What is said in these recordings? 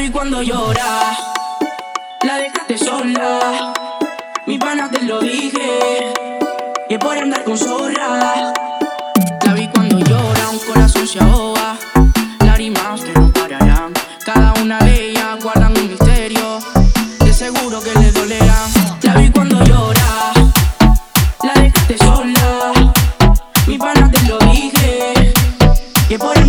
vi cuando llora, la dejaste sola. Mi pana te lo dije, y por andar con zorra. La vi cuando llora, un corazón se ahoga. Lágrimas que no pararán. Cada una de ellas guardan un misterio. De seguro que le dolerá. La vi cuando llora, la dejaste sola. Mi pana te lo dije, y por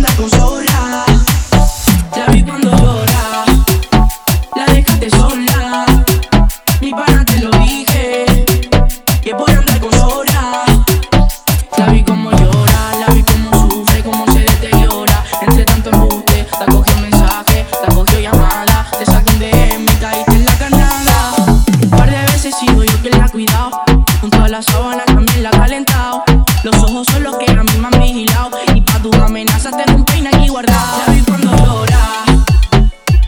junto a la sábana también la ha calentado. Los ojos son los que a mí me han vigilado, y pa' tus amenazas tengo un peine aquí guardado. La vi cuando llora,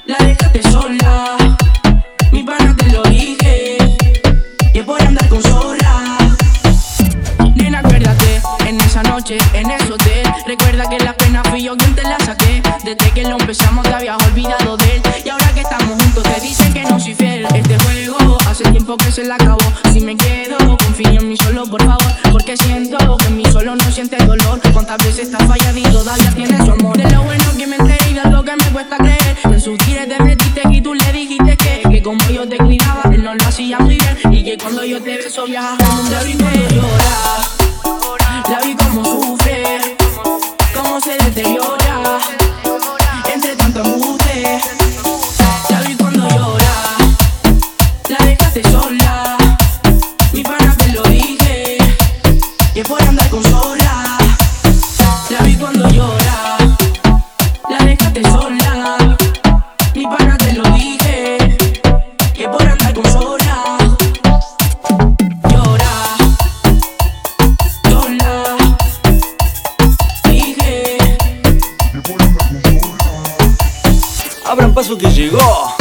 la dejaste sola. Mi pana te lo dije, y es por andar con zorra. Nena, acuérdate, en esa noche, en ese hotel Recuerda que la pena fui yo quien te la saqué Desde que lo empezamos te habías olvidado de él Y ahora que estamos juntos te dicen que no soy fiel Este juego hace tiempo que se la acabó Si me quedo, confío en mí solo, por favor Porque siento que en mí solo no siente dolor. Cuántas veces estás fallado y todavía tienes su amor. De lo bueno que me enteré de lo que me cuesta creer. En sus tires te metiste y tú le dijiste que Que como yo te cuidaba, él no lo hacía muy bien. Y que cuando yo te beso viajas al mundo y me llora La vi como sufre, vi cuando llora, la dejaste sola Mi pana te lo dije, es por andar con zorra Llora sola. Dije, Abran paso que llegó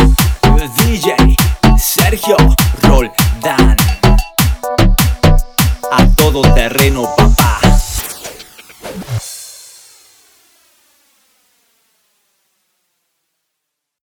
el DJ Sergio Roldán. A todo terreno, papá.